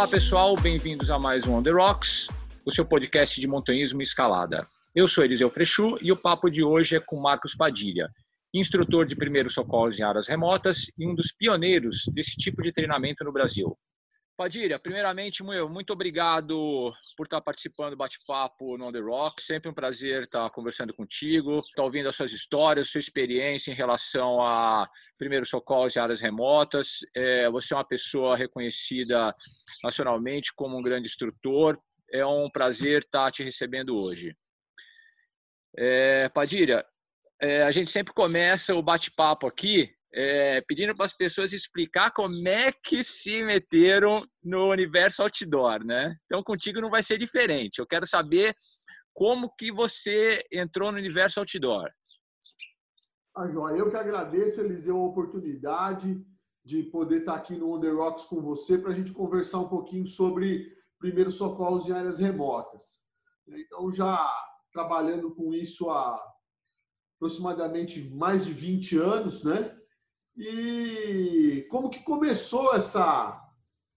Olá pessoal, bem-vindos a mais um On The Rocks, o seu podcast de montanhismo e escalada. Eu sou Eliseu Frechu e o papo de hoje é com Marcos Padilha, instrutor de primeiros socorros em áreas remotas e um dos pioneiros desse tipo de treinamento no Brasil. Padilha, primeiramente, muito obrigado por estar participando do bate-papo no On The Rock. Sempre um prazer estar conversando contigo, estar ouvindo as suas histórias, sua experiência em relação a primeiros socorros em áreas remotas. É, você é uma pessoa reconhecida nacionalmente como um grande instrutor. É um prazer estar te recebendo hoje. É, Padilha, é, a gente sempre começa o bate-papo aqui é, pedindo para as pessoas explicar como é que se meteram no universo outdoor, né? Então, contigo não vai ser diferente. Eu quero saber como que você entrou no universo outdoor. Ah, João, eu que agradeço, Eliseu, a oportunidade de poder estar aqui no Under Rocks com você para a gente conversar um pouquinho sobre primeiros socorros em áreas remotas. Então, já trabalhando com isso há aproximadamente mais de 20 anos, né? E como que começou essa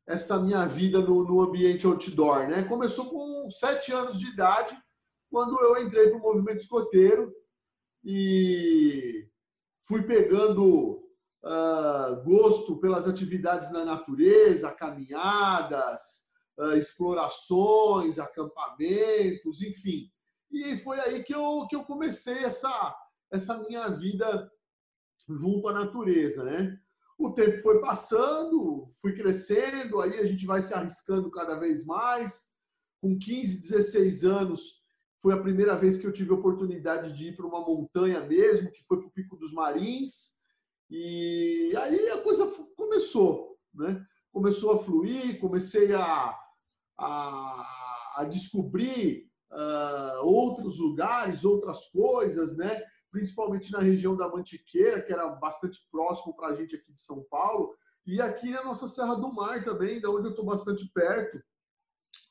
essa minha vida no, no ambiente outdoor, né? Começou com sete anos de idade, quando eu entrei para o movimento escoteiro e fui pegando uh, gosto pelas atividades na natureza, caminhadas, uh, explorações, acampamentos, enfim. E foi aí que eu, que eu comecei essa, essa minha vida junto à natureza, né? O tempo foi passando, fui crescendo, aí a gente vai se arriscando cada vez mais. Com 15, 16 anos, foi a primeira vez que eu tive a oportunidade de ir para uma montanha mesmo, que foi para o Pico dos Marins. E aí a coisa começou, né? Começou a fluir, comecei a, a, a descobrir uh, outros lugares, outras coisas, né? Principalmente na região da Mantiqueira, que era bastante próximo para a gente aqui de São Paulo, e aqui na nossa Serra do Mar também, da onde eu estou bastante perto,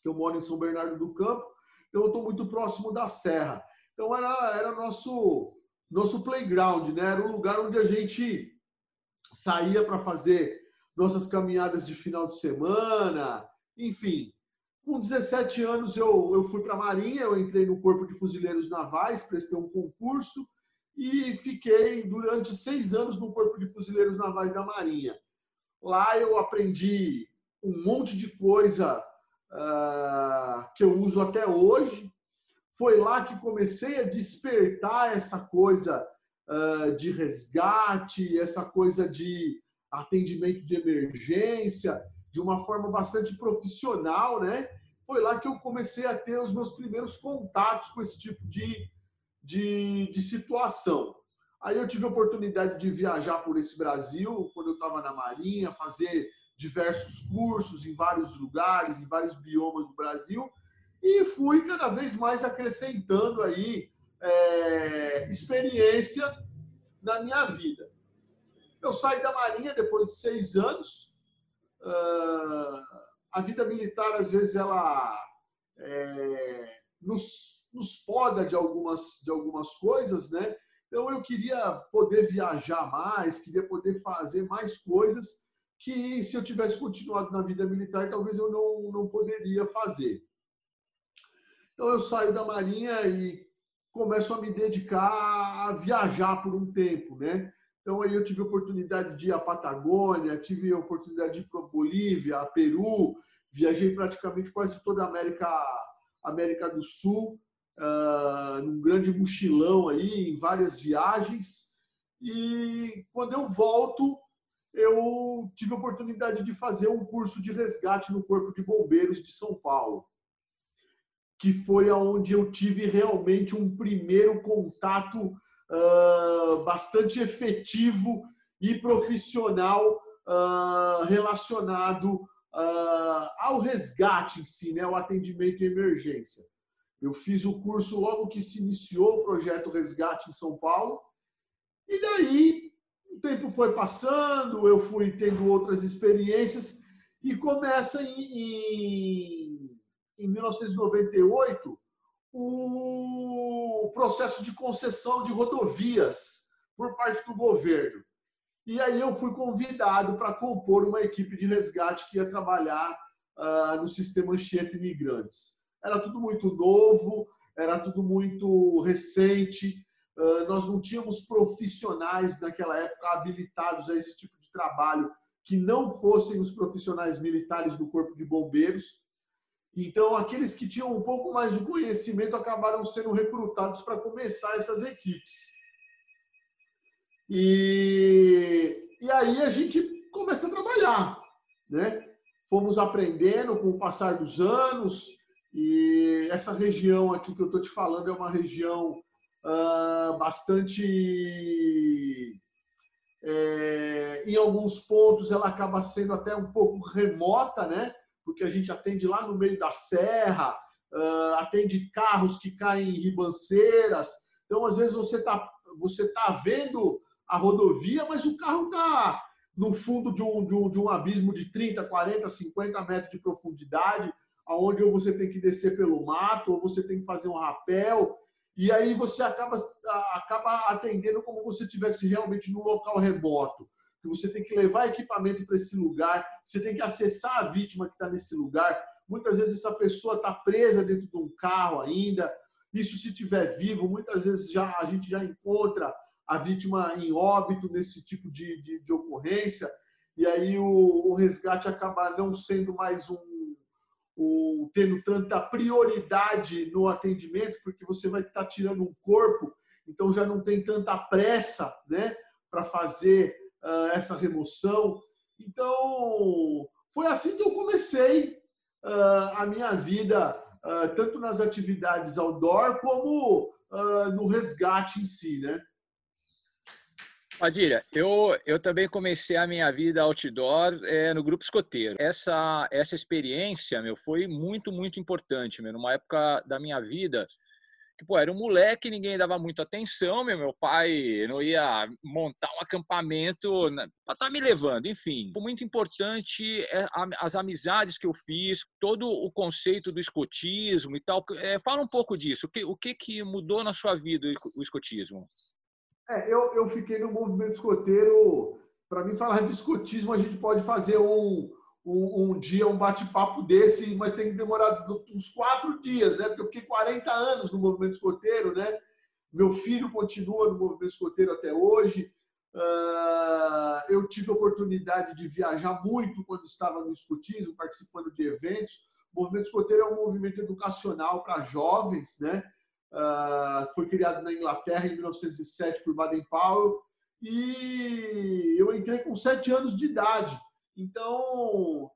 que eu moro em São Bernardo do Campo, então eu estou muito próximo da Serra. Então era, era nosso, nosso playground, né? era o lugar onde a gente saía para fazer nossas caminhadas de final de semana, enfim. Com 17 anos eu, eu fui para a Marinha, eu entrei no Corpo de Fuzileiros Navais, prestei um concurso, e fiquei durante seis anos no Corpo de Fuzileiros Navais da Marinha. Lá eu aprendi um monte de coisa uh, que eu uso até hoje. Foi lá que comecei a despertar essa coisa uh, de resgate, essa coisa de atendimento de emergência, de uma forma bastante profissional, né? Foi lá que eu comecei a ter os meus primeiros contatos com esse tipo de de, de situação. Aí eu tive a oportunidade de viajar por esse Brasil, quando eu estava na Marinha, fazer diversos cursos em vários lugares, em vários biomas do Brasil, e fui cada vez mais acrescentando aí é, experiência na minha vida. Eu saí da Marinha depois de seis anos. Uh, a vida militar, às vezes, ela é, nos nos poda de algumas, de algumas coisas, né? Então eu queria poder viajar mais, queria poder fazer mais coisas que se eu tivesse continuado na vida militar, talvez eu não, não poderia fazer. Então eu saio da Marinha e começo a me dedicar a viajar por um tempo, né? Então aí eu tive a oportunidade de ir à Patagônia, tive a oportunidade de ir para a Bolívia, a Peru, viajei praticamente quase toda a América, América do Sul uh, num grande mochilão aí, em várias viagens. E quando eu volto, eu tive a oportunidade de fazer um curso de resgate no Corpo de Bombeiros de São Paulo, que foi aonde eu tive realmente um primeiro contato uh, bastante efetivo e profissional uh, relacionado uh, ao resgate em si, né, o atendimento em emergência. Eu fiz o curso logo que se iniciou o projeto Resgate em São Paulo, e daí o tempo foi passando, eu fui tendo outras experiências, e começa em, em, em 1998 o processo de concessão de rodovias por parte do governo. E aí eu fui convidado para compor uma equipe de resgate que ia trabalhar uh, no sistema Anchieta Imigrantes. Era tudo muito novo, era tudo muito recente, uh, nós não tínhamos profissionais naquela época habilitados a esse tipo de trabalho que não fossem os profissionais militares do Corpo de Bombeiros. Então, aqueles que tinham um pouco mais de conhecimento acabaram sendo recrutados para começar essas equipes. E, e aí a gente começa a trabalhar, né? Fomos aprendendo com o passar dos anos e essa região aqui que eu estou te falando é uma região uh, bastante é, em alguns pontos ela acaba sendo até um pouco remota, né? Porque a gente atende lá no meio da serra, uh, atende carros que caem em ribanceiras. Então, às vezes, você está você tá vendo a rodovia, mas o carro está no fundo de um, de, um, de um abismo de 30, 40, 50 metros de profundidade, aonde ou você tem que descer pelo mato, ou você tem que fazer um rapel, e aí você acaba, acaba atendendo como se estivesse realmente no local remoto. Que você tem que levar equipamento para esse lugar, você tem que acessar a vítima que está nesse lugar. Muitas vezes essa pessoa está presa dentro de um carro ainda. Isso se tiver vivo, muitas vezes já a gente já encontra a vítima em óbito nesse tipo de, de, de ocorrência, e aí o, o, resgate acaba não sendo mais um, um, tendo tanta prioridade no atendimento, porque você vai estar tirando um corpo, então já não tem tanta pressa né, para fazer uh, essa remoção. Então, foi assim que eu comecei uh, a minha vida, uh, tanto nas atividades outdoor como no resgate em si, né? Padilha, eu, eu também comecei a minha vida outdoor é, no grupo escoteiro. Essa, essa experiência, meu, foi muito, muito importante, meu, numa época da minha vida que, pô, era um moleque, ninguém dava muita atenção, meu, meu pai não ia montar um acampamento para estar tá me levando, enfim. Foi muito importante é, as amizades que eu fiz, todo o conceito do escotismo e tal. É, fala um pouco disso, o que, o que, que mudou na sua vida o escotismo? É, eu, eu fiquei no movimento escoteiro. Para mim, falar de escotismo, a gente pode fazer um, um, um dia, um bate-papo desse, mas tem que demorar uns quatro dias, né? Porque eu fiquei 40 anos no movimento escoteiro, né? Meu filho continua no movimento escoteiro até hoje. Uh, eu tive a oportunidade de viajar muito quando estava no escotismo, participando de eventos. O movimento escoteiro é um movimento educacional para jovens, né? Uh, foi criado na Inglaterra em 1907 por Baden-Powell, e eu entrei com sete anos de idade. Então,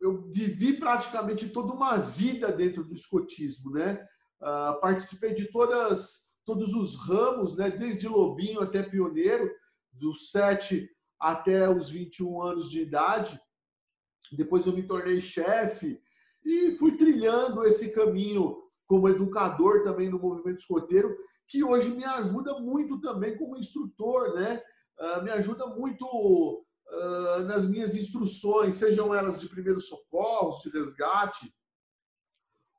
eu vivi praticamente toda uma vida dentro do escotismo, né? Uh, participei de todas, todos os ramos, né? Desde lobinho até pioneiro, dos 7 até os 21 anos de idade. Depois eu me tornei chefe e fui trilhando esse caminho como educador também no movimento escoteiro, que hoje me ajuda muito também como instrutor, né? Uh, me ajuda muito uh, nas minhas instruções, sejam elas de primeiros socorros, de resgate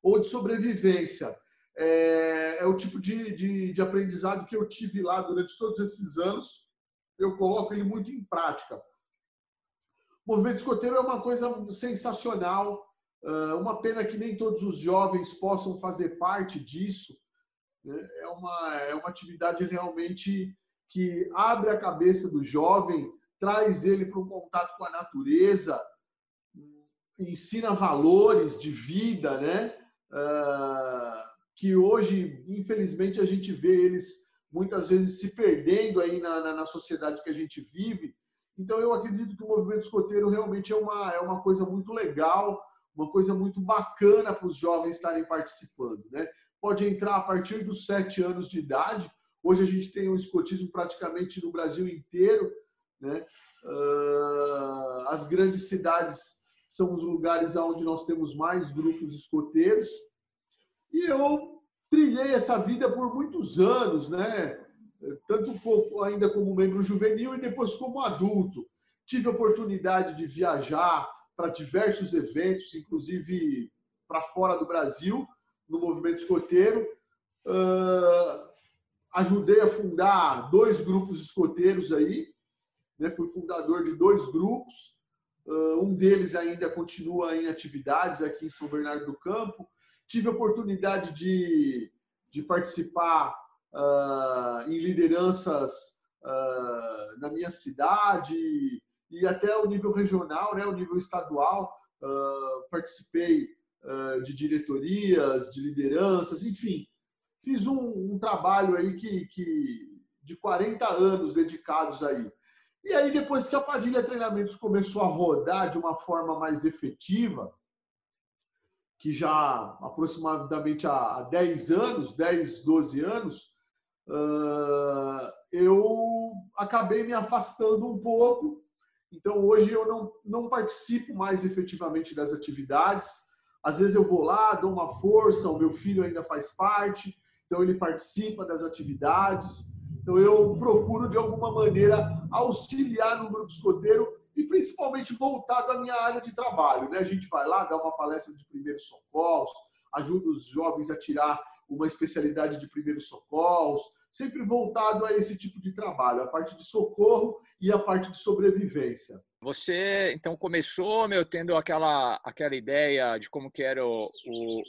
ou de sobrevivência. É, é o tipo de, de, de aprendizado que eu tive lá durante todos esses anos. Eu coloco ele muito em prática. O movimento escoteiro é uma coisa sensacional. Ah, uma pena que nem todos os jovens possam fazer parte disso. Né? É, uma, é uma atividade realmente que abre a cabeça do jovem, traz ele para um contato com a natureza, ensina valores de vida, né? Uh, que hoje, infelizmente, a gente vê eles muitas vezes se perdendo aí na, na, na, sociedade que a gente vive. Então, eu acredito que o movimento escoteiro realmente é uma, é uma coisa muito legal, uma coisa muito bacana para os jovens estarem participando. Né? Pode entrar a partir dos sete anos de idade. Hoje a gente tem o escotismo praticamente no Brasil inteiro. Né? As grandes cidades são os lugares onde nós temos mais grupos escoteiros. E eu trilhei essa vida por muitos anos, né? tanto ainda como membro juvenil e depois como adulto. Tive a oportunidade de viajar para diversos eventos, inclusive para fora do Brasil, no movimento escoteiro. Uh, ajudei a fundar dois grupos escoteiros aí, né? fui fundador de dois grupos. Uh, um deles ainda continua em atividades aqui em São Bernardo do Campo. Tive a oportunidade de, de participar uh, em lideranças na minha cidade e até o nível regional, né, o nível estadual. Uh, participei de diretorias, de lideranças, enfim, fiz um, um trabalho aí que, que de 40 anos dedicados aí. E aí, depois que a Padilha Treinamentos começou a rodar de uma forma mais efetiva, que já aproximadamente há 10 anos, 10, 12 anos, uh, eu acabei me afastando um pouco. Então, hoje eu não, não participo mais efetivamente das atividades. Às vezes eu vou lá, dou uma força, o meu filho ainda faz parte, então ele participa das atividades. Então eu procuro de alguma maneira auxiliar no grupo escoteiro e principalmente voltado à minha área de trabalho. Né? A gente vai lá, dá uma palestra de primeiros socorros, ajuda os jovens a tirar uma especialidade de primeiros socorros, sempre voltado a esse tipo de trabalho, a parte de socorro e a parte de sobrevivência. Você então começou, meu, tendo aquela aquela ideia de como que eram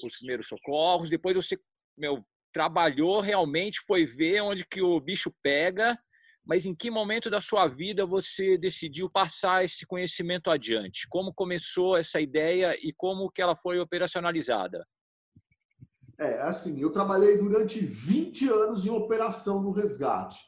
os primeiros socorros, depois você, meu, trabalhou realmente, foi ver onde que o bicho pega mas em que momento da sua vida você decidiu passar esse conhecimento adiante? Como começou essa ideia e como que ela foi operacionalizada? É, assim, eu trabalhei durante 20 anos em operação no resgate,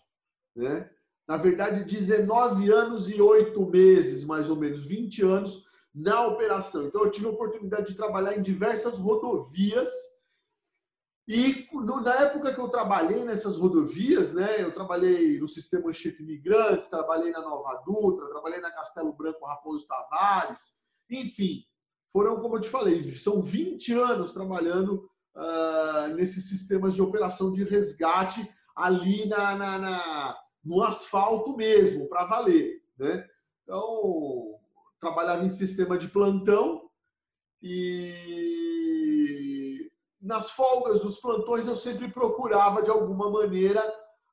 né? Na verdade, 19 anos e 8 meses, mais ou menos, 20 anos na operação. Então, eu tive a oportunidade de trabalhar em diversas rodovias e na época que eu trabalhei nessas rodovias, né, eu trabalhei no Sistema Anchieta Imigrantes, trabalhei na Nova Dutra, trabalhei na Castelo Branco Raposo Tavares, enfim, foram, como eu te falei, são 20 anos trabalhando uh, nesses sistemas de operação de resgate ali na, na, na no asfalto mesmo, para valer. Né? Então, trabalhava em sistema de plantão e nas folgas dos plantões, eu sempre procurava, de alguma maneira,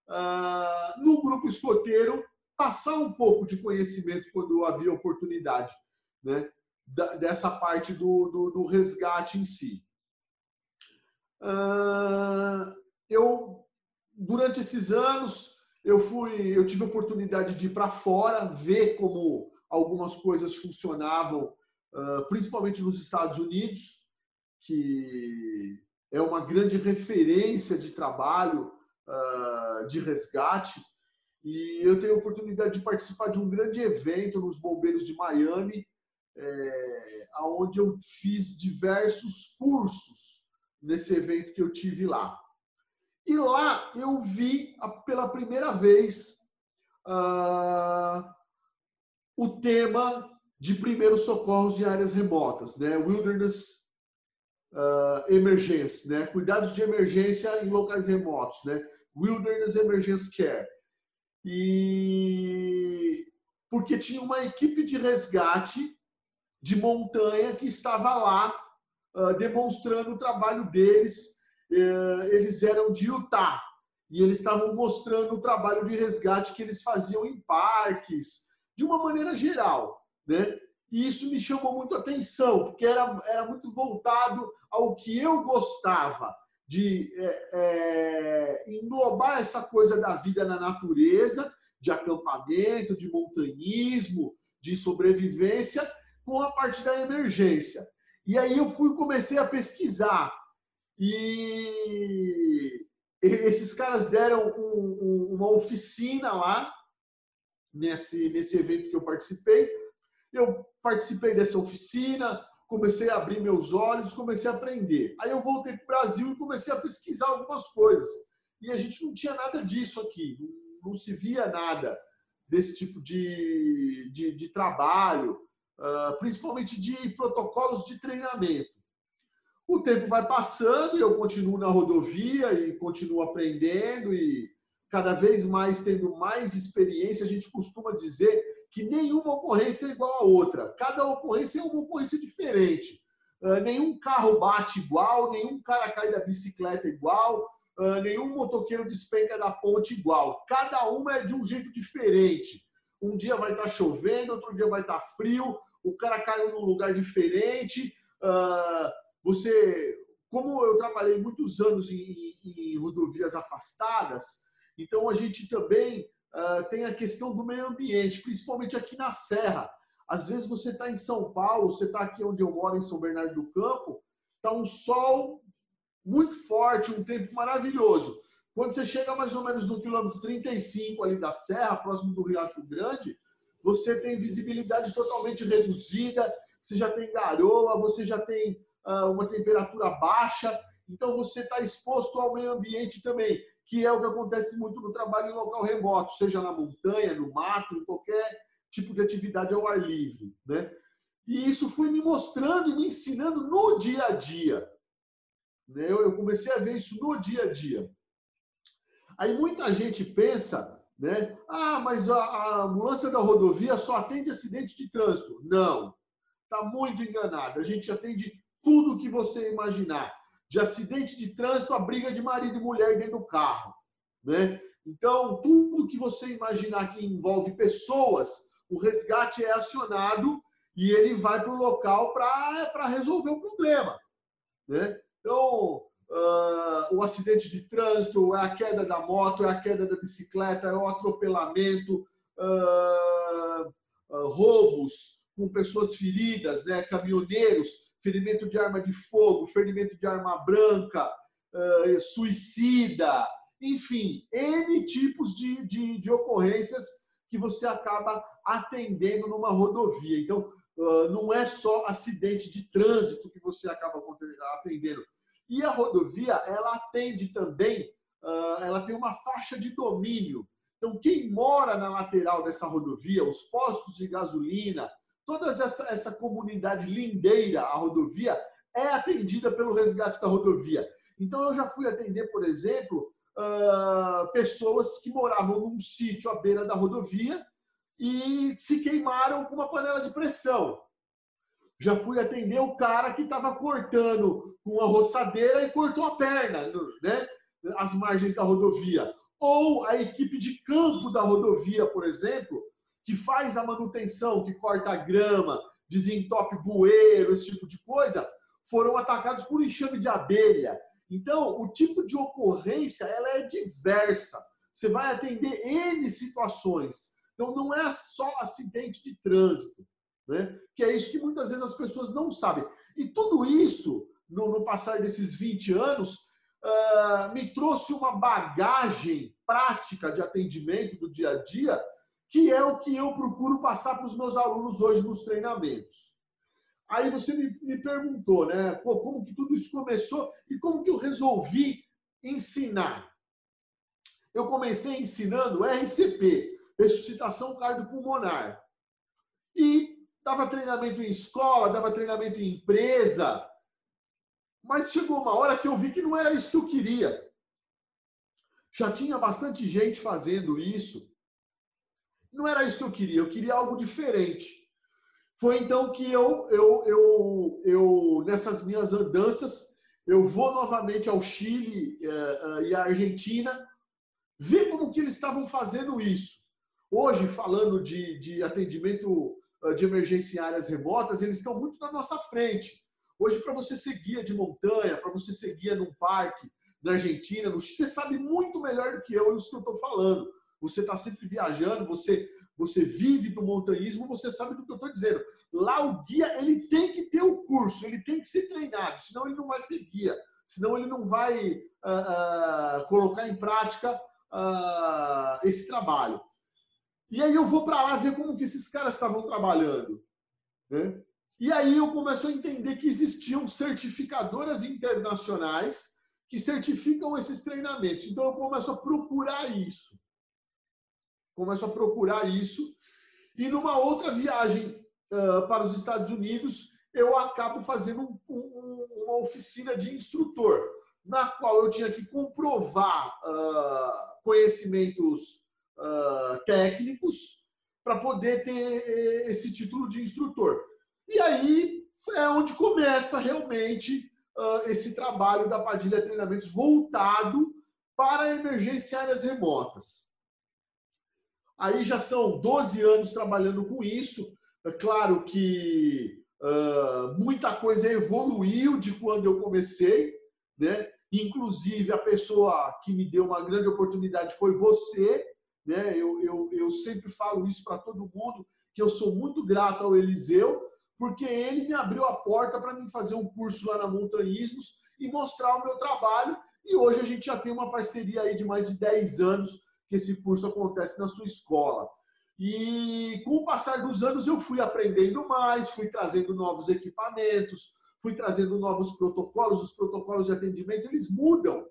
uh, no grupo escoteiro, passar um pouco de conhecimento quando havia oportunidade, né? dessa parte do, do, do resgate em si. Uh, eu, durante esses anos, eu fui, eu tive a oportunidade de ir para fora, ver como algumas coisas funcionavam, uh, principalmente nos Estados Unidos que é uma grande referência de trabalho uh, de resgate. E eu tenho a oportunidade de participar de um grande evento nos Bombeiros de Miami, é, onde eu fiz diversos cursos nesse evento que eu tive lá. E lá eu vi pela primeira vez uh, o tema de primeiros socorros em áreas remotas, né? Wilderness uh, emergência, né? Cuidados de emergência em locais remotos, né? Wilderness Emergency Care. E porque tinha uma equipe de resgate de montanha que estava lá demonstrando o trabalho deles. Uh, eles eram de Utah e eles estavam mostrando o trabalho de resgate que eles faziam em parques, de uma maneira geral, né? E isso me chamou muito a atenção, porque era, era muito voltado ao que eu gostava de é, é, englobar essa coisa da vida na natureza, de acampamento, de montanhismo, de sobrevivência, com a parte da emergência. E aí eu fui comecei a pesquisar. E esses caras deram um, um, uma oficina lá, nesse, nesse evento que eu participei. Eu participei dessa oficina, comecei a abrir meus olhos, comecei a aprender. Aí eu voltei para o Brasil e comecei a pesquisar algumas coisas. e a gente não tinha nada disso aqui, não, se via nada desse tipo de, de, de trabalho, principalmente de protocolos de treinamento. O tempo vai passando e eu continuo na rodovia e continuo aprendendo e cada vez mais tendo mais experiência. A gente costuma dizer que nenhuma ocorrência é igual a outra. Cada ocorrência é uma ocorrência diferente. Uh, nenhum carro bate igual, nenhum cara cai da bicicleta igual, uh, nenhum motoqueiro despenca da ponte igual. Cada uma é de um jeito diferente. Um dia vai estar tá chovendo, outro dia vai estar tá frio, o cara caiu num lugar diferente. Uh, você, como eu trabalhei muitos anos em, em rodovias afastadas, então a gente também uh, tem a questão do meio ambiente, principalmente aqui na Serra. Às vezes você está em São Paulo, você está aqui onde eu moro, em São Bernardo do Campo, está um sol muito forte, um tempo maravilhoso. Quando você chega mais ou menos no quilômetro 35 ali da serra, próximo do Riacho Grande, você tem visibilidade totalmente reduzida, você já tem garoa, você já tem uh, uma temperatura baixa, então você está exposto ao meio ambiente também que é o que acontece muito no trabalho em local remoto, seja na montanha, no mato, em qualquer tipo de atividade ao ar livre. Né? E isso foi me mostrando e me ensinando no dia a dia. Né? Eu comecei a ver isso no dia a dia. Aí muita gente pensa, né? Ah, mas a, a ambulância da rodovia só atende acidente de trânsito. Não, está muito enganado. A gente atende tudo que você imaginar de acidente de trânsito a briga de marido e mulher dentro do carro. Né? Então, tudo que você imaginar que envolve pessoas, o resgate é acionado e ele vai para o local para resolver o problema. Né? Então, uh, o acidente de trânsito é a queda da moto, é a queda da bicicleta, é o atropelamento, uh, uh, roubos com pessoas feridas, né? caminhoneiros ferimento de arma de fogo, ferimento de arma branca, suicida, enfim, N tipos de, de, de, ocorrências que você acaba atendendo numa rodovia. Então, não é só acidente de trânsito que você acaba atendendo. E a rodovia, ela atende também, uh, ela tem uma faixa de domínio. Então, quem mora na lateral dessa rodovia, os postos de gasolina, toda essa, essa comunidade lindeira, a rodovia, é atendida pelo resgate da rodovia. Então, eu já fui atender, por exemplo, uh, pessoas que moravam num sítio à beira da rodovia e se queimaram com uma panela de pressão. Já fui atender o cara que estava cortando com a roçadeira e cortou a perna, né? As margens da rodovia. Ou a equipe de campo da rodovia, por exemplo, que faz a manutenção, que corta a grama, desentope bueiro, esse tipo de coisa, foram atacados por enxame de abelha. Então, o tipo de ocorrência ela é diversa. Você vai atender N situações. Então, não é só acidente de trânsito, né? que é isso que muitas vezes as pessoas não sabem. E tudo isso, no, no passar desses 20 anos, uh, me trouxe uma bagagem prática de atendimento do dia a dia que é o que eu procuro passar para os meus alunos hoje nos treinamentos. Aí você me, me perguntou, né? Como que tudo isso começou e como que eu resolvi ensinar? Eu comecei ensinando RCP, ressuscitação cardiopulmonar. E dava treinamento em escola, dava treinamento em empresa. Mas chegou uma hora que eu vi que não era isso que eu queria. Já tinha bastante gente fazendo isso. Não era isso que eu queria, eu queria algo diferente. Foi então que eu, eu, eu, eu nessas minhas andanças, eu vou novamente ao Chile uh, uh, e à Argentina, ver como que eles estavam fazendo isso. Hoje, falando de, de atendimento de emergência em áreas remotas, eles estão muito na nossa frente. Hoje, para você ser guia de montanha, para você ser guia num parque na Argentina, no Chile, você sabe muito melhor do que eu isso que eu estou falando você está sempre viajando, você, você vive do montanhismo, você sabe do que eu estou dizendo. Lá o guia ele tem que ter o curso, ele tem que ser treinado, senão ele não vai ser guia, senão ele não vai uh, uh, colocar em prática esse trabalho. E aí eu vou para lá ver como que esses caras estavam trabalhando. Né? E aí eu começo a entender que existiam certificadoras internacionais que certificam esses treinamentos. Então eu começo a procurar isso. Começo a procurar isso. E numa outra viagem uh, para os Estados Unidos, eu acabo fazendo um, um, uma oficina de instrutor, na qual eu tinha que comprovar uh, conhecimentos uh, técnicos para poder ter esse título de instrutor. E aí é onde começa realmente uh, esse trabalho da Padilha Treinamentos voltado para emergências áreas remotas. Aí já são 12 anos trabalhando com isso. É claro que uh, muita coisa evoluiu de quando eu comecei, né? Inclusive, a pessoa que me deu uma grande oportunidade foi você. Né? Eu, eu, eu sempre falo isso para todo mundo, que eu sou muito grato ao Eliseu, porque ele me abriu a porta para mim fazer um curso lá na Montanhismos e mostrar o meu trabalho. E hoje a gente já tem uma parceria aí de mais de 10 anos que esse curso acontece na sua escola. E com o passar dos anos eu fui aprendendo mais, fui trazendo novos equipamentos, fui trazendo novos protocolos. Os protocolos de atendimento eles mudam,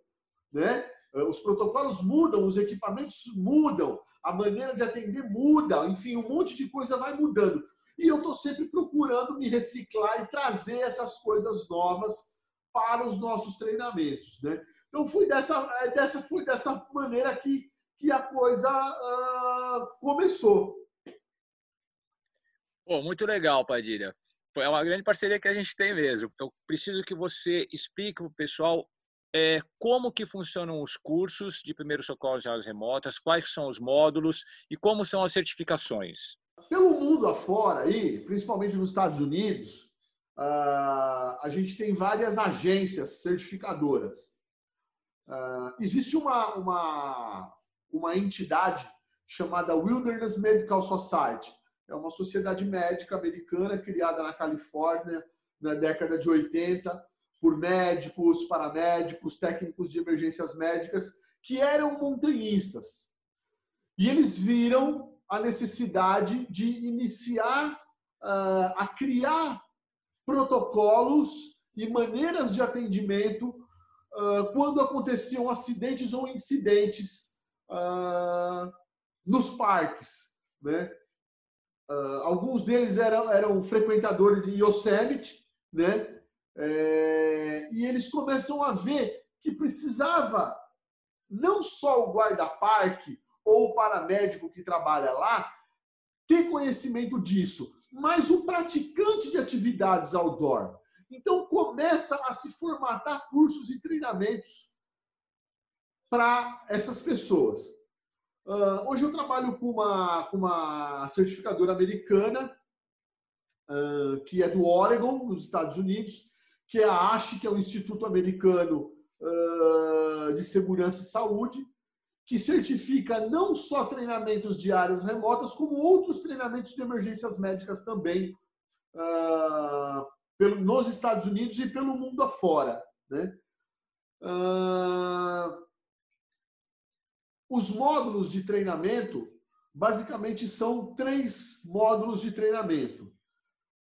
né? Os protocolos mudam, os equipamentos mudam, a maneira de atender muda, enfim, um monte de coisa vai mudando. E eu estou sempre procurando me reciclar e trazer essas coisas novas para os nossos treinamentos. Né? Então, fui dessa, é, dessa, fui dessa maneira que, que a coisa uh, começou. Pô, muito legal, Padilha. É uma grande parceria que a gente tem mesmo. Eu preciso que você explique para o pessoal é, como que funcionam os cursos de primeiros socorros em áreas remotas, quais são os módulos e como são as certificações. Pelo mundo afora, aí, principalmente nos Estados Unidos, uh, a gente tem várias agências certificadoras. Uh, existe uma, uma, uma entidade chamada Wilderness Medical Society. É uma sociedade médica americana criada na Califórnia na década de 80 por médicos, paramédicos, técnicos de emergências médicas que eram montanhistas. E eles viram a necessidade de iniciar uh, a criar protocolos e maneiras de atendimento uh, quando aconteciam acidentes ou incidentes uh, nos parques. Né? alguns deles eram, eram frequentadores em Yosemite, né? É, e eles começam a ver que precisava não só o guarda-parque ou o paramédico que trabalha lá ter conhecimento disso, mas o praticante de atividades outdoor. Então começa a se formatar cursos e treinamentos para essas pessoas. Uh, hoje eu trabalho com uma, com uma certificadora americana, uh, que é do Oregon, nos Estados Unidos, que é a ASHE, que é o Instituto Americano uh, de Segurança e Saúde, que certifica não só treinamentos de áreas remotas, como outros treinamentos de emergências médicas também pelo, nos Estados Unidos e pelo mundo afora. Né? Uh, os módulos de treinamento, basicamente, são três módulos de treinamento,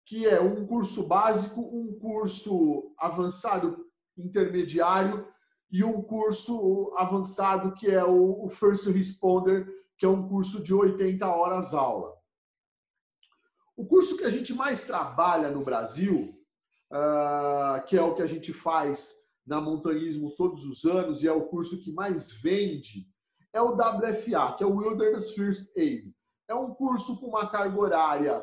que é um curso básico, um curso avançado intermediário e um curso avançado que é o First Responder, que é um curso de 80 horas aula. O curso que a gente mais trabalha no Brasil, uh, que é o que a gente faz na montanhismo todos os anos e é o curso que mais vende, é o WFA, que é o Wilderness First Aid. É um curso com uma carga horária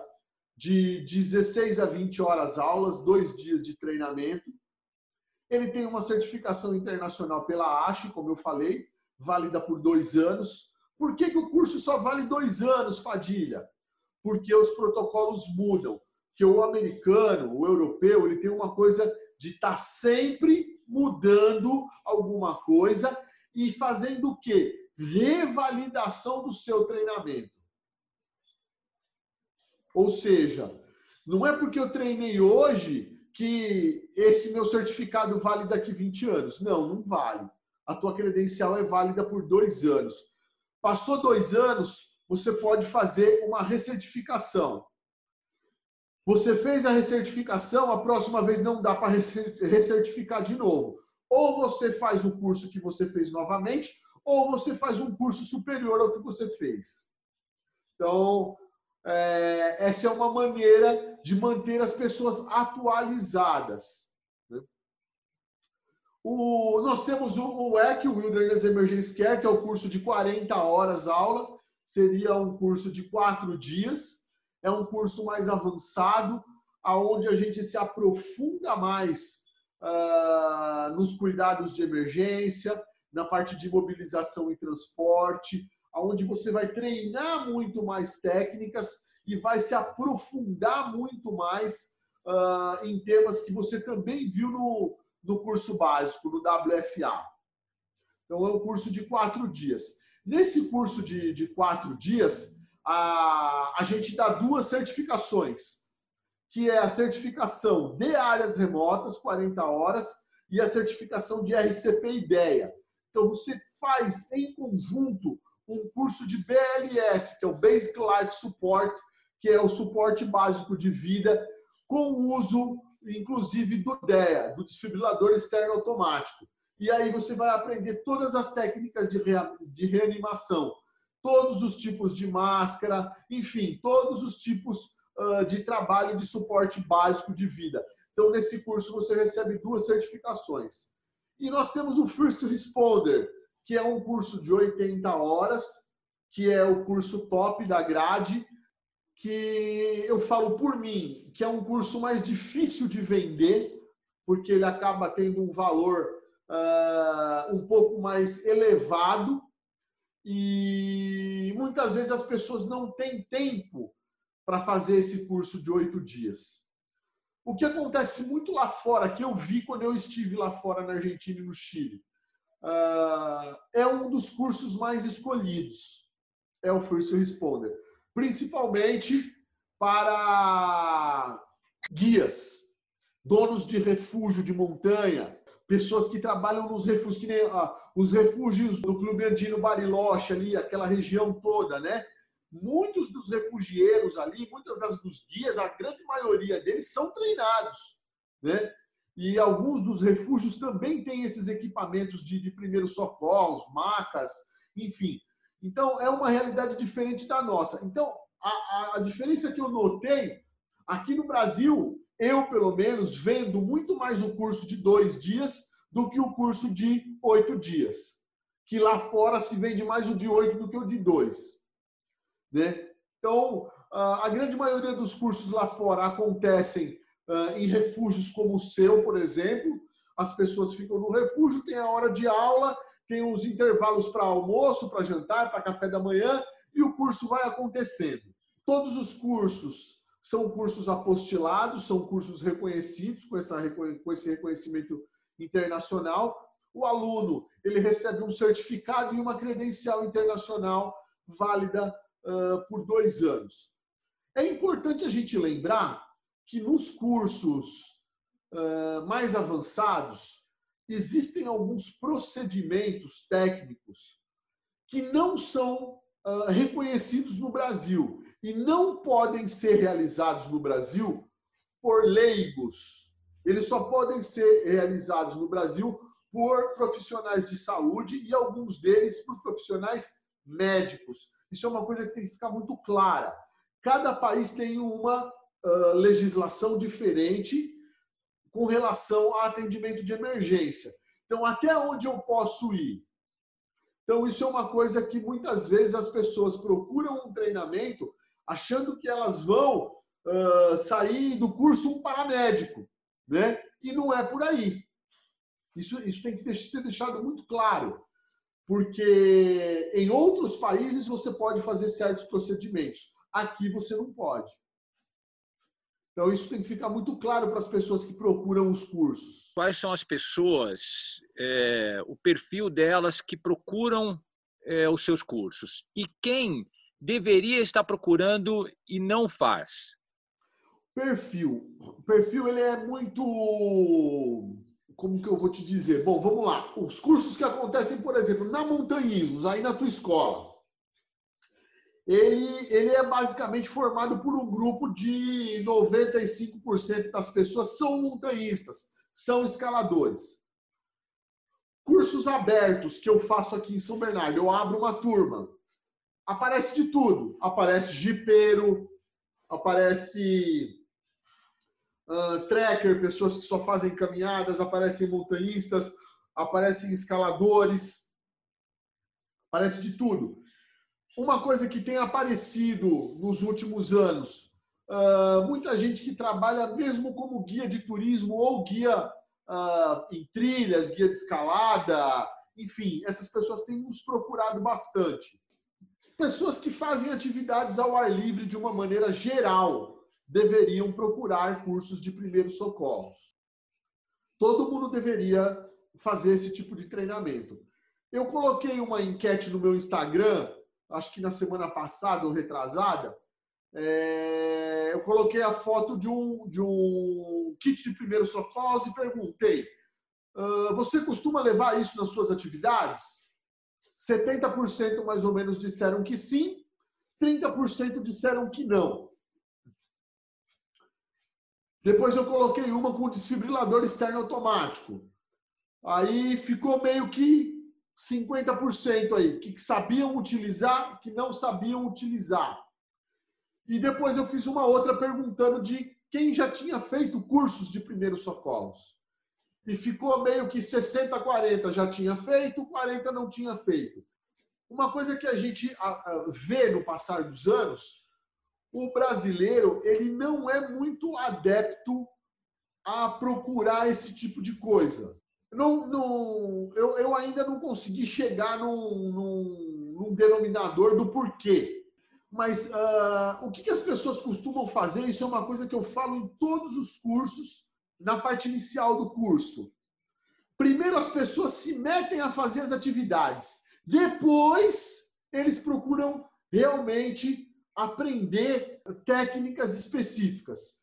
de 16 a 20 horas aulas, dois dias de treinamento, ele tem uma certificação internacional pela ASHE, como eu falei, válida por dois anos. Por que, que o curso só vale dois anos, Padilha? Porque os protocolos mudam. Que o americano, o europeu, ele tem uma coisa de estar tá sempre mudando alguma coisa e fazendo o quê? Revalidação do seu treinamento. Ou seja, não é porque eu treinei hoje que esse meu certificado vale daqui 20 anos. Não, não vale. A tua credencial é válida por dois anos. Passou dois anos, você pode fazer uma recertificação. Você fez a recertificação, a próxima vez não dá para recertificar de novo. ou você faz o curso que você fez novamente, ou você faz um curso superior ao que você fez. Então, é, essa é uma maneira de manter as pessoas atualizadas. Né? O, nós temos o, o EC, o Wilderness Emergency Care, que é o curso de 40 horas aula, seria um curso de quatro dias, é um curso mais avançado, aonde a gente se aprofunda mais uh, nos cuidados de emergência, na parte de mobilização e transporte, onde você vai treinar muito mais técnicas e vai se aprofundar muito mais uh, em temas que você também viu no, no curso básico, no WFA. Então, é um curso de quatro dias. Nesse curso de, de quatro dias, a, a gente dá duas certificações, que é a certificação de áreas remotas, 40 horas, e a certificação de RCP Ideia. Então, você faz em conjunto um curso de BLS, que é o Basic Life Support, que é o suporte básico de vida, com uso, inclusive, do DEA, do desfibrilador externo automático. E aí você vai aprender todas as técnicas de, de reanimação, todos os tipos de máscara, enfim, todos os tipos uh, de trabalho de suporte básico de vida. Então, nesse curso, você recebe duas certificações. E nós temos o First Responder, que é um curso de 80 horas, que é o curso top da grade, que eu falo por mim, que é um curso mais difícil de vender, porque ele acaba tendo um valor uh, um pouco mais elevado e muitas vezes as pessoas não têm tempo para fazer esse curso de oito dias. O que acontece muito lá fora, que eu vi quando eu estive lá fora na Argentina e no Chile, é um dos cursos mais escolhidos. É o First Responder. Principalmente para guias, donos de refúgio de montanha, pessoas que trabalham nos refúgios, que nem ah, os refúgios do Clube Andino Bariloche ali, aquela região toda, né? Muitos dos refugieiros ali, muitas das dos guias, a grande maioria deles são treinados, né? E alguns dos refúgios também têm esses equipamentos de, de primeiros socorros, macas, enfim. Então, é uma realidade diferente da nossa. Então, a, a, diferença que eu notei, aqui no Brasil, eu, pelo menos, vendo muito mais o curso de dois dias do que o curso de oito dias. Que lá fora se vende mais o de oito do que o de dois. Né? Então, a grande maioria dos cursos lá fora acontecem em refúgios como o seu, por exemplo. As pessoas ficam no refúgio, tem a hora de aula, tem os intervalos para almoço, para jantar, para café da manhã, e o curso vai acontecendo. Todos os cursos são cursos apostilados, são cursos reconhecidos com, essa, com esse reconhecimento internacional. O aluno ele recebe um certificado e uma credencial internacional válida uh, por dois anos. É importante a gente lembrar que nos cursos uh, mais avançados existem alguns procedimentos técnicos que não são uh, reconhecidos no Brasil e não podem ser realizados no Brasil por leigos. Eles só podem ser realizados no Brasil por profissionais de saúde e alguns deles por profissionais médicos. Isso é uma coisa que tem que ficar muito clara. Cada país tem uma legislação diferente com relação ao atendimento de emergência. Então, até onde eu posso ir? Então, isso é uma coisa que muitas vezes as pessoas procuram um treinamento achando que elas vão uh, sair do curso um paramédico, né? E não é por aí. Isso, isso tem que ser deixado muito claro, porque em outros países você pode fazer certos procedimentos, aqui você não pode. Então, isso tem que ficar muito claro para as pessoas que procuram os cursos. Quais são as pessoas, é, o perfil delas que procuram é, os seus cursos? E quem deveria estar procurando e não faz? Perfil. O perfil ele é muito. Como que eu vou te dizer? Bom, vamos lá. Os cursos que acontecem, por exemplo, na Montanhismos, aí na tua escola ele, ele é basicamente formado por um grupo de 95% das pessoas são montanhistas, são escaladores. Cursos abertos que eu faço aqui em São Bernardo, eu abro uma turma. Aparece de tudo. Aparece jipeiro, aparece uh, tracker, pessoas que só fazem caminhadas, aparecem montanhistas, aparecem escaladores, aparece de tudo. Uma coisa que tem aparecido nos últimos anos, uh, muita gente que trabalha mesmo como guia de turismo ou guia uh, em trilhas, guia de escalada, enfim, essas pessoas têm nos procurado bastante. Pessoas que fazem atividades ao ar livre de uma maneira geral, deveriam procurar cursos de primeiros socorros. Todo mundo deveria fazer esse tipo de treinamento. Eu coloquei uma enquete no meu Instagram, acho que na semana passada ou retrasada. É, eu coloquei a foto de um, de um kit de primeiros socorros e perguntei: uh, você costuma levar isso nas suas atividades? 70% mais ou menos disseram que sim, 30% disseram que não. Depois eu coloquei uma com desfibrilador externo automático. Aí ficou meio que 50% aí, que sabiam utilizar, que não sabiam utilizar. E depois eu fiz uma outra perguntando de quem já tinha feito cursos de primeiros socorros. E ficou meio que 60 40 já tinha feito, 40 não tinha feito. Uma coisa que a gente vê no passar dos anos o brasileiro ele não é muito adepto a procurar esse tipo de coisa. Não, não, eu, eu ainda não consegui chegar num, num, num denominador do porquê. Mas uh, o que, que as pessoas costumam fazer? Isso é uma coisa que eu falo em todos os cursos, na parte inicial do curso. Primeiro as pessoas se metem a fazer as atividades. Depois eles procuram realmente aprender técnicas específicas.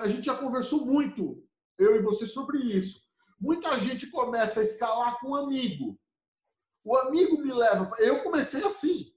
A gente já conversou muito, eu e você, sobre isso. Muita gente começa a escalar com um amigo. O amigo me leva. Eu comecei assim.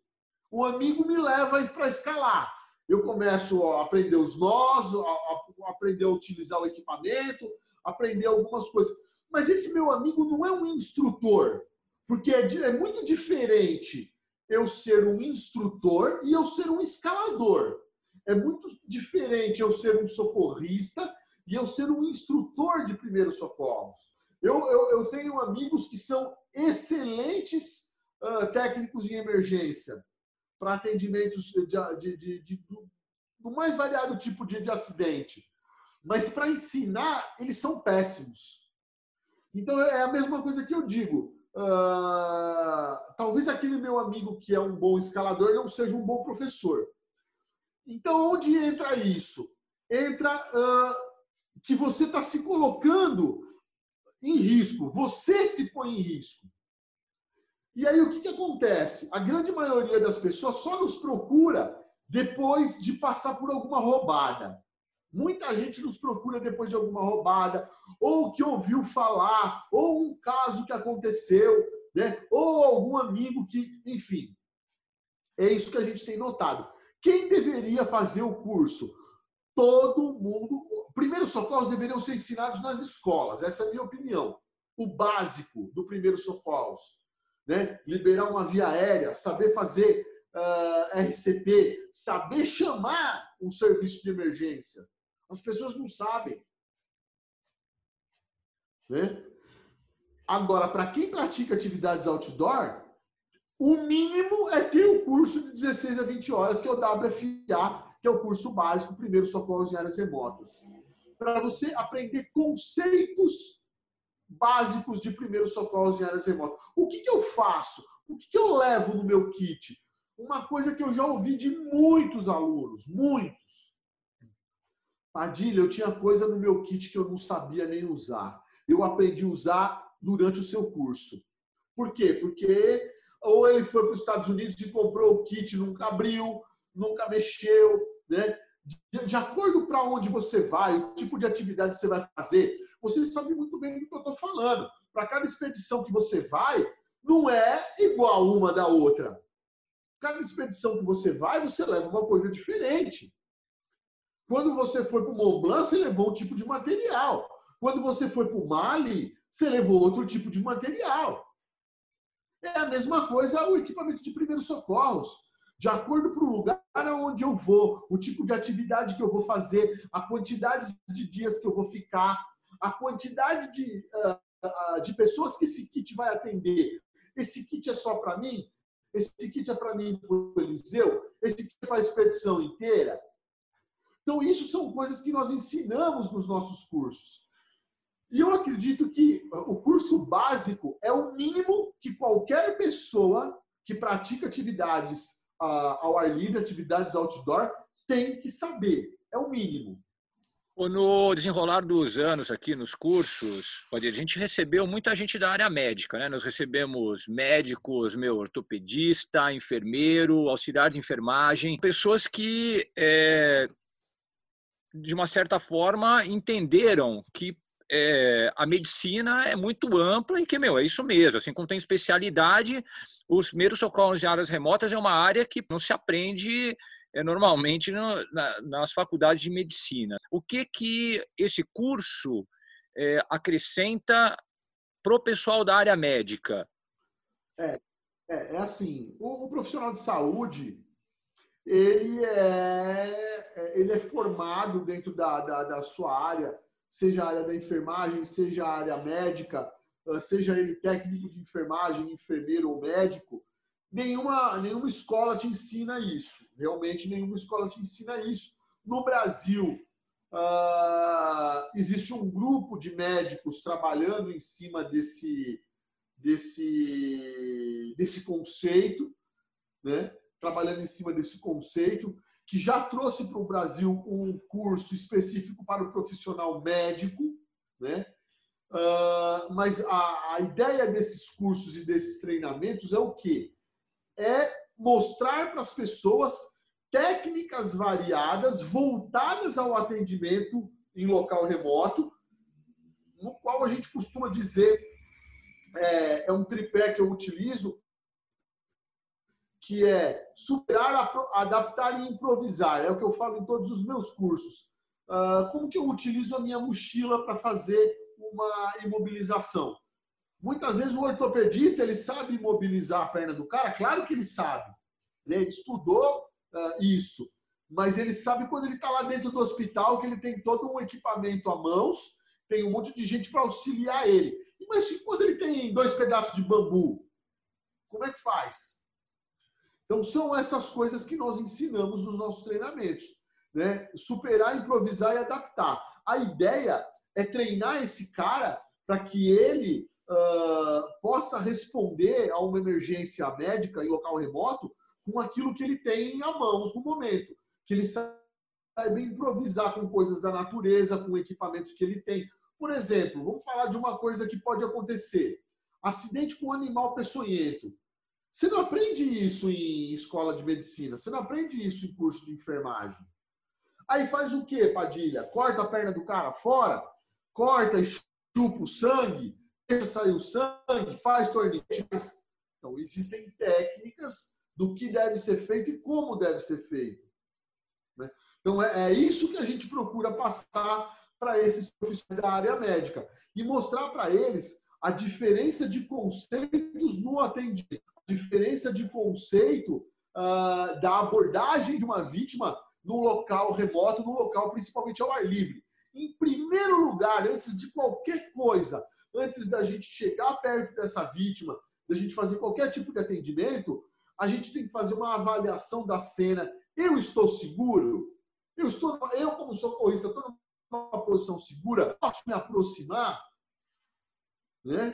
O amigo me leva para escalar. Eu começo a aprender os nós, a aprender a utilizar o equipamento, aprender algumas coisas. Mas esse meu amigo não é um instrutor, porque é, é muito diferente eu ser um instrutor e eu ser um escalador. É muito diferente eu ser um socorrista e eu ser um instrutor de primeiros socorros. Eu, eu, eu tenho amigos que são excelentes uh, técnicos em emergência para atendimentos de, de, de, do, do mais variado tipo de, de acidente. Mas para ensinar, eles são péssimos. Então é a mesma coisa que eu digo. Uh, talvez aquele meu amigo que é um bom escalador não seja um bom professor. Então, onde entra isso? Entra uh, que você está se colocando em risco, você se põe em risco. E aí o que, que acontece? A grande maioria das pessoas só nos procura depois de passar por alguma roubada. Muita gente nos procura depois de alguma roubada, ou que ouviu falar, ou um caso que aconteceu, né? ou algum amigo que, enfim. É isso que a gente tem notado. Quem deveria fazer o curso? Todo mundo. Primeiros socorros deveriam ser ensinados nas escolas, essa é a minha opinião. O básico do primeiros socorros. Né? Liberar uma via aérea, saber fazer uh, ah, RCP, saber chamar um serviço de emergência. As pessoas não sabem. Né? Agora, para quem pratica atividades outdoor, o mínimo é ter o curso de 16 a 20 horas, que é o WFA, que é o curso básico Primeiro Socorros em Áreas Remotas. Para você aprender conceitos básicos de primeiros socorros em áreas remotas. O que, que eu faço? O que, que eu levo no meu kit? Uma coisa que eu já ouvi de muitos alunos, muitos. Padilha, eu tinha coisa no meu kit que eu não sabia nem usar. Eu aprendi a usar durante o seu curso. Por quê? Porque ou ele foi para os Estados Unidos e comprou o kit, nunca abriu, nunca mexeu, né? De, de acordo para onde você vai, o tipo de atividade você vai fazer, você sabe muito bem do que eu estou falando. Para cada expedição que você vai, não é igual uma da outra. Cada expedição que você vai, você leva uma coisa diferente. Quando você foi para o Mont Blanc, você levou um tipo de material. Quando você foi para o Mali, você levou outro tipo de material. É a mesma coisa o equipamento de primeiros socorros. De acordo com o lugar onde eu vou, o tipo de atividade que eu vou fazer, a quantidade de dias que eu vou ficar, a quantidade de, uh, de pessoas que esse kit vai atender. Esse kit é só para mim? Esse kit é para mim para o Eliseu? Esse kit é para a expedição inteira? Então, isso são coisas que nós ensinamos nos nossos cursos. E eu acredito que o curso básico é o mínimo que qualquer pessoa que pratica atividades uh, ao ar livre, atividades outdoor, tem que saber. É o mínimo. No desenrolar dos anos aqui nos cursos, a gente recebeu muita gente da área médica, né? Nós recebemos médicos, meu, ortopedista, enfermeiro, auxiliar de enfermagem, pessoas que, é, de uma certa forma, entenderam que é, a medicina é muito ampla e que, meu, é isso mesmo. Assim como tem especialidade, os primeiros socorros em áreas remotas é uma área que não se aprende é, normalmente no, na, nas faculdades de medicina. O que que esse curso é, acrescenta para o pessoal da área médica? É, é, é assim, o, o, profissional de saúde, ele é, é, ele é formado dentro da, da, da sua área, seja a área da enfermagem, seja a área médica, seja ele técnico de enfermagem, enfermeiro ou médico, nenhuma, nenhuma escola te ensina isso. Realmente, nenhuma escola te ensina isso. No Brasil, uh, existe um grupo de médicos trabalhando em cima desse, desse, desse conceito, né? trabalhando em cima desse conceito que já trouxe para o Brasil um curso específico para o profissional médico, né? Uh, mas a, a, ideia desses cursos e desses treinamentos é o quê? É mostrar para as pessoas técnicas variadas voltadas ao atendimento em local remoto, no qual a gente costuma dizer é, é um tripé que eu utilizo que é superar, adaptar e improvisar. É o que eu falo em todos os meus cursos. Uh, como que eu utilizo a minha mochila para fazer uma imobilização? Muitas vezes o ortopedista ele sabe imobilizar a perna do cara, claro que ele sabe. Né? Ele estudou uh, isso, mas ele sabe quando ele está lá dentro do hospital que ele tem todo um equipamento à mãos, tem um monte de gente para auxiliar ele. Mas quando ele tem dois pedaços de bambu, como é que faz? Então, são essas coisas que nós ensinamos nos nossos treinamentos. Né? Superar, improvisar e adaptar. A ideia é treinar esse cara para que ele uh, possa responder a uma emergência médica em local remoto com aquilo que ele tem à mãos no momento. Que ele saiba improvisar com coisas da natureza, com equipamentos que ele tem. Por exemplo, vamos falar de uma coisa que pode acontecer. Acidente com um animal peçonhento. Você não aprende isso em escola de medicina, você não aprende isso em curso de enfermagem. Aí faz o que, Padilha? Corta a perna do cara fora, corta e chupa o sangue, deixa sair o sangue, faz torniquetes. Então, existem técnicas do que deve ser feito e como deve ser feito. Né? Então, é, é isso que a gente procura passar para esses profissionais da área médica e mostrar para eles a diferença de conceitos no atendimento diferença de conceito uh, da abordagem de uma vítima no local remoto, no local principalmente ao ar livre. Em primeiro lugar, antes de qualquer coisa, antes da gente chegar perto dessa vítima, da gente fazer qualquer tipo de atendimento, a gente tem que fazer uma avaliação da cena. Eu estou seguro? Eu estou, eu como socorrista, estou numa posição segura? Posso me aproximar? Né?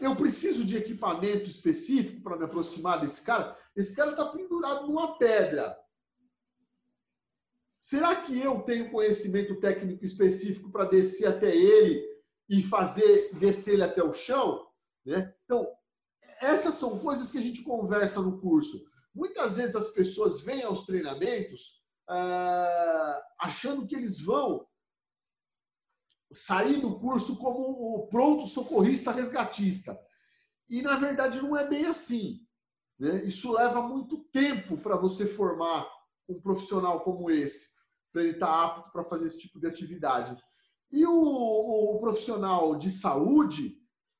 Eu preciso de equipamento específico para me aproximar desse cara. Esse cara está pendurado numa pedra. Será que eu tenho conhecimento técnico específico para descer até ele e fazer descer ele até o chão? Né? Então, essas são coisas que a gente conversa no curso. Muitas vezes as pessoas vêm aos treinamentos ah, achando que eles vão sair do curso como o pronto socorrista resgatista. E, na verdade, não é bem assim. Né? Isso leva muito tempo para você formar um profissional como esse, para ele estar tá apto para fazer esse tipo de atividade. E o, o, profissional de saúde,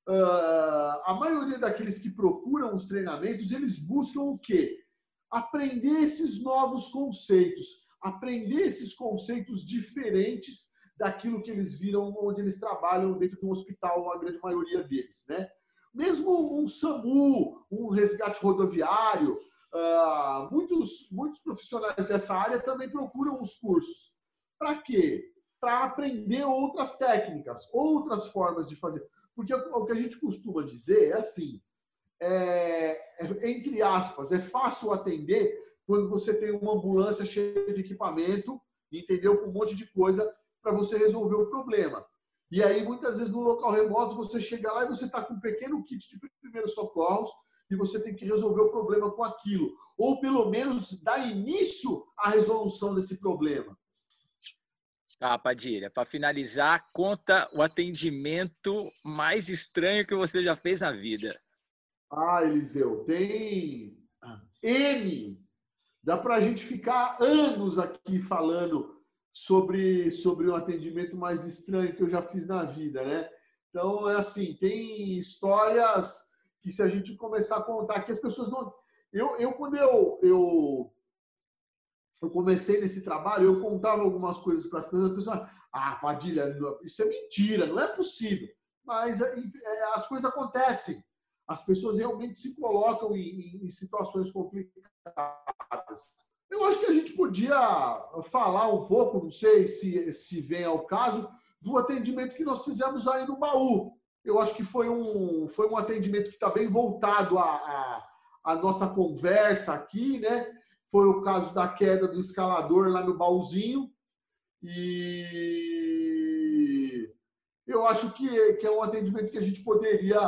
uh, a maioria daqueles que procuram os treinamentos, eles buscam o quê? Aprender esses novos conceitos, aprender esses conceitos diferentes daquilo que eles viram onde eles trabalham dentro de um hospital, a grande maioria deles, né? Mesmo um SAMU, um resgate rodoviário, uh, muitos, muitos profissionais dessa área também procuram os cursos. Para quê? Para aprender outras técnicas, outras formas de fazer. Porque o que a gente costuma dizer é assim, é, é, entre aspas, é fácil atender quando você tem uma ambulância cheia de equipamento, entendeu? Com um monte de coisa para você resolver o problema. E aí, muitas vezes, no local remoto, você chega lá e você está com um pequeno kit de primeiros socorros e você tem que resolver o problema com aquilo. Ou, pelo menos, dar início à resolução desse problema. Tá, Padilha, para finalizar, conta o atendimento mais estranho que você já fez na vida. Ah, Eliseu, tem N. Dá para a gente ficar anos aqui falando sobre, sobre o atendimento mais estranho que eu já fiz na vida, né? Então, é assim, tem histórias que se a gente começar a contar, que as pessoas não... Eu, eu quando eu, eu, eu comecei nesse trabalho, eu contava algumas coisas para as pessoas, as pessoas ah, Padilha, isso é mentira, não é possível. Mas é, é, as coisas acontecem. As pessoas realmente se colocam em, em situações complicadas. Eu acho que a gente podia falar um pouco, não sei se, se vem ao caso, do atendimento que nós fizemos aí no baú. Eu acho que foi um, foi um atendimento que está bem voltado à, nossa conversa aqui, né? Foi o caso da queda do escalador lá no baúzinho. E eu acho que, que é um atendimento que a gente poderia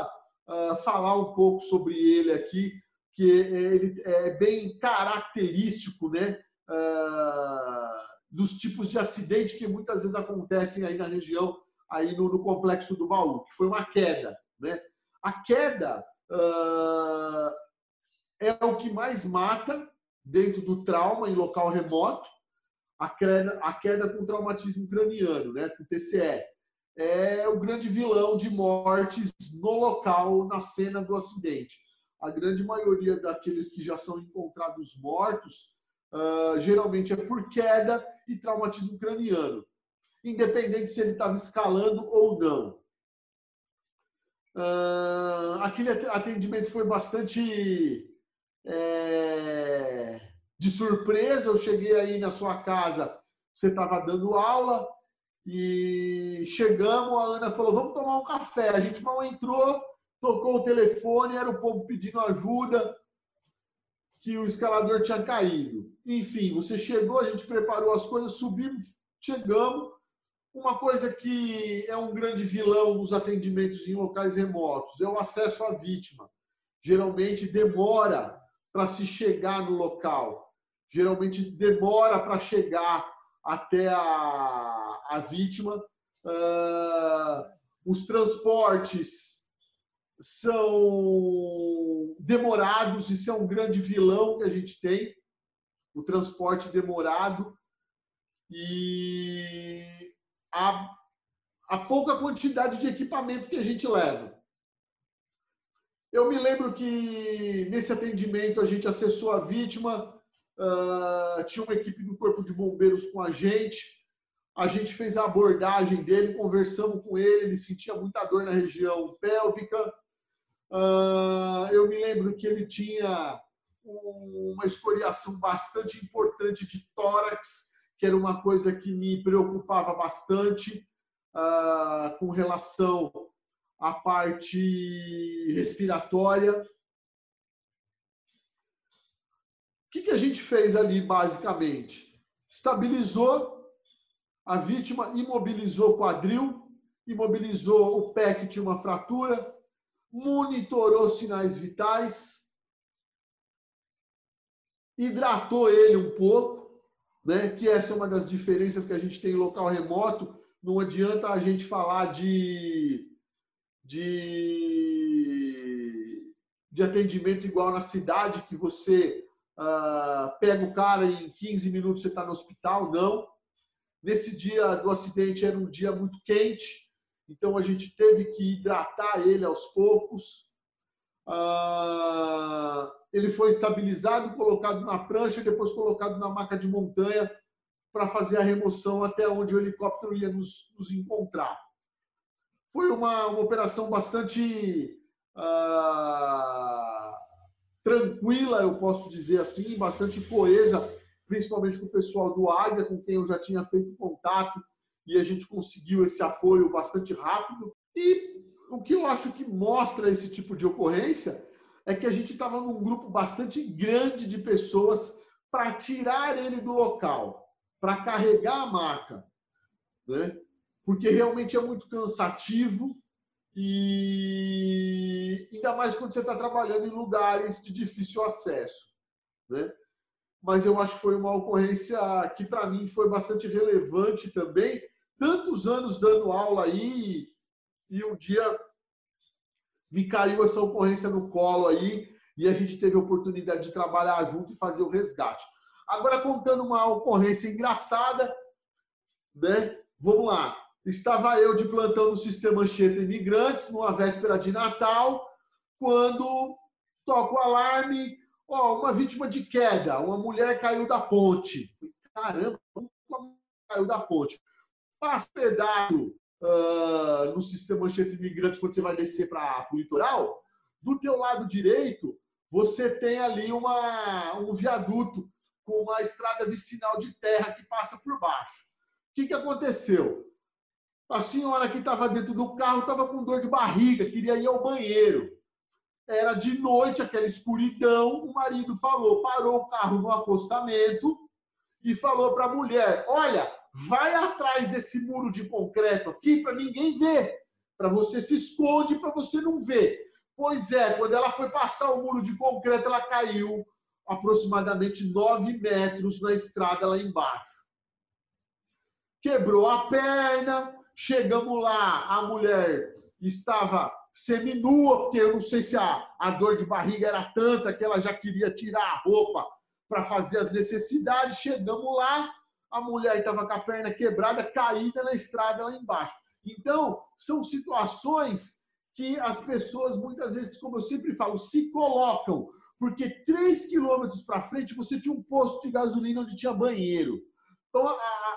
uh, falar um pouco sobre ele aqui, que ele é bem característico né, uh, dos tipos de acidente que muitas vezes acontecem aí na região, aí no, no complexo do baú, que foi uma queda. Né? A queda uh, é o que mais mata dentro do trauma em local remoto, a queda, a queda com traumatismo craniano, né, com TCE. É o grande vilão de mortes no local, na cena do acidente a grande maioria daqueles que já são encontrados mortos, uh, geralmente é por queda e traumatismo craniano, independente se ele estava escalando ou não. Uh, aquele atendimento foi bastante é, de surpresa. Eu cheguei aí na sua casa, você estava dando aula e chegamos. A Ana falou: Vamos tomar um café. A gente mal entrou, tocou o telefone, era o povo pedindo ajuda, que o escalador tinha caído. Enfim, você chegou, a gente preparou as coisas, subimos, chegamos. Uma coisa que é um grande vilão nos atendimentos em locais remotos é o acesso à vítima. Geralmente demora para se chegar no local. Geralmente demora para chegar até a, a vítima. Uh, os transportes são demorados, isso é um grande vilão que a gente tem, o transporte demorado e a, a pouca quantidade de equipamento que a gente leva. Eu me lembro que nesse atendimento a gente acessou a vítima, uh, tinha uma equipe do Corpo de Bombeiros com a gente, a gente fez a abordagem dele, conversamos com ele, ele sentia muita dor na região pélvica, Uh, eu me lembro que ele tinha uma escoriação bastante importante de tórax, que era uma coisa que me preocupava bastante uh, com relação à parte respiratória. O que, que a gente fez ali, basicamente? Estabilizou a vítima, imobilizou o quadril, imobilizou o pé que tinha uma fratura, monitorou sinais vitais, hidratou ele um pouco, né? que essa é uma das diferenças que a gente tem em local remoto. Não adianta a gente falar de, de, de atendimento igual na cidade, que você uh, pega o cara e em 15 minutos você está no hospital. Não. Nesse dia do acidente era um dia muito quente, então a gente teve que hidratar ele aos poucos. Ah, ele foi estabilizado, colocado na prancha, depois colocado na maca de montanha para fazer a remoção até onde o helicóptero ia nos, nos encontrar. Foi uma, uma operação bastante ah, tranquila, eu posso dizer assim, bastante coesa, principalmente com o pessoal do Águia, com quem eu já tinha feito contato, e a gente conseguiu esse apoio bastante rápido. E o que eu acho que mostra esse tipo de ocorrência é que a gente estava num grupo bastante grande de pessoas para tirar ele do local, para carregar a maca, né? Porque realmente é muito cansativo e ainda mais quando você está trabalhando em lugares de difícil acesso, né? Mas eu acho que foi uma ocorrência que para mim foi bastante relevante também, tantos anos dando aula aí e um dia me caiu essa ocorrência no colo aí e a gente teve a oportunidade de trabalhar junto e fazer o resgate. Agora contando uma ocorrência engraçada, né? Vamos lá. Estava eu de plantão no sistema Anchieta Imigrantes, numa véspera de Natal, quando toca o alarme, ó, uma vítima de queda, uma mulher caiu da ponte. Caramba, como caiu da ponte? Hospedado uh, no sistema Anchieta Imigrantes, quando você vai descer para o litoral, do teu lado direito, você tem ali uma, um viaduto com uma estrada vicinal de terra que passa por baixo. O que, que aconteceu? A senhora que estava dentro do carro estava com dor de barriga, queria ir ao banheiro. Era de noite, aquela escuridão. O marido falou, parou o carro no acostamento e falou para a mulher: Olha, vai atrás desse muro de concreto aqui para ninguém ver. Para você se esconde, para você não ver. Pois é, quando ela foi passar o muro de concreto, ela caiu aproximadamente 9 metros na estrada lá embaixo. Quebrou a perna, Chegamos lá, a mulher estava seminua, porque eu não sei se a, a dor de barriga era tanta que ela já queria tirar a roupa para fazer as necessidades. Chegamos lá, a mulher estava com a perna quebrada, caída na estrada lá embaixo. Então, são situações que as pessoas, muitas vezes, como eu sempre falo, se colocam. Porque três quilômetros para frente você tinha um posto de gasolina onde tinha banheiro. Então,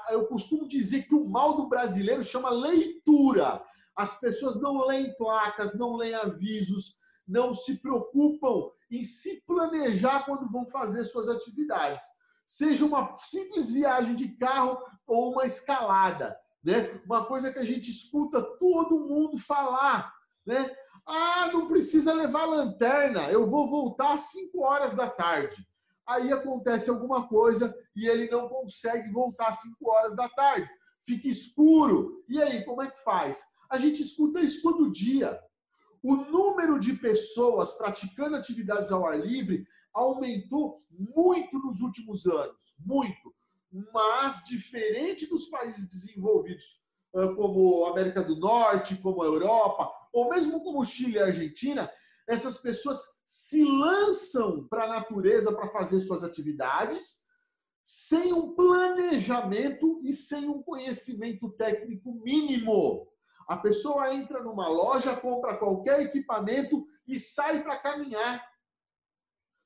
eu costumo dizer que o mal do brasileiro chama leitura. As pessoas não leem placas, não leem avisos, não se preocupam em se planejar quando vão fazer suas atividades. Seja uma simples viagem de carro ou uma escalada. Né? Uma coisa que a gente escuta todo mundo falar. Né? Ah, não precisa levar lanterna, eu vou voltar às 5 horas da tarde aí acontece alguma coisa e ele não consegue voltar às 5 horas da tarde. Fica escuro. E aí, como é que faz? A gente escuta isso todo dia. O número de pessoas praticando atividades ao ar livre aumentou muito nos últimos anos, muito. Mas diferente dos países desenvolvidos, como a América do Norte, como a Europa, ou mesmo como Chile e Argentina, essas pessoas se lançam para a natureza para fazer suas atividades sem um planejamento e sem um conhecimento técnico mínimo. A pessoa entra numa loja, compra qualquer equipamento e sai para caminhar,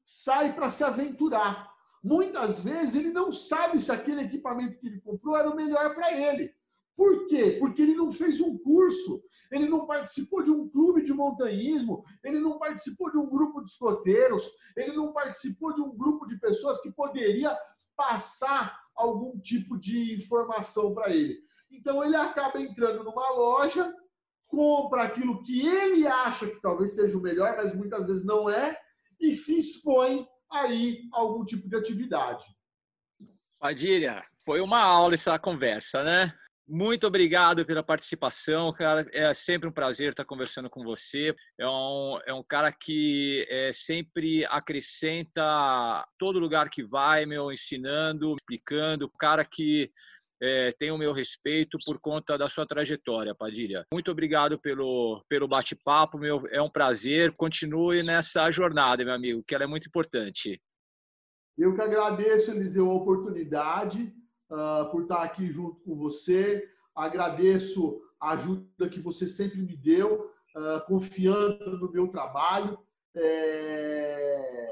sai para se aventurar. Muitas vezes ele não sabe se aquele equipamento que ele comprou era o melhor para ele. Por quê? Porque ele não fez um curso, ele não participou de um clube de montanhismo, ele não participou de um grupo de escoteiros, ele não participou de um grupo de pessoas que poderia passar algum tipo de informação para ele. Então ele acaba entrando numa loja, compra aquilo que ele acha que talvez seja o melhor, mas muitas vezes não é, e se expõe aí a algum tipo de atividade. Padilha, foi uma aula essa conversa, né? Muito obrigado pela participação, cara. É sempre um prazer estar conversando com você. É um, é um cara que é, sempre acrescenta todo lugar que vai, meu, ensinando, explicando. Um cara que é, tem o meu respeito por conta da sua trajetória, Padilha. Muito obrigado pelo, pelo bate-papo, meu. É um prazer. Continue nessa jornada, meu amigo, que ela é muito importante. Eu que agradeço, Eliseu, a oportunidade uh, por estar aqui junto com você. Agradeço a ajuda que você sempre me deu, uh, confiando no meu trabalho. É...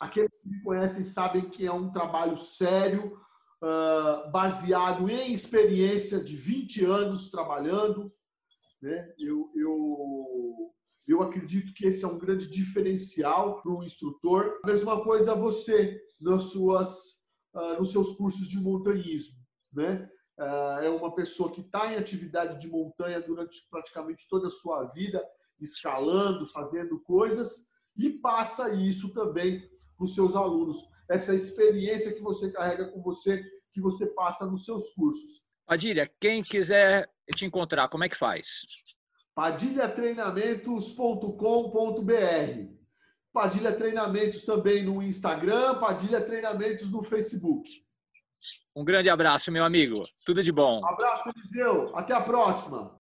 Aqueles que me conhecem sabem que é um trabalho sério, uh, baseado em experiência de 20 anos trabalhando. Né? Eu, eu, eu acredito que esse é um grande diferencial para o instrutor. A mesma coisa você nas suas, uh, nos seus cursos de montanhismo. Né? Uh, é uma pessoa que está em atividade de montanha durante praticamente toda a sua vida, escalando, fazendo coisas, e passa isso também para os seus alunos. Essa experiência que você carrega com você, que você passa nos seus cursos. Padilha, quem quiser te encontrar, como é que faz? padilhatreinamentos.com.br Padilha Treinamentos também no Instagram, Padilha Treinamentos no Facebook. Um grande abraço, meu amigo. Tudo de bom. Abraço, Eliseu. Até a próxima.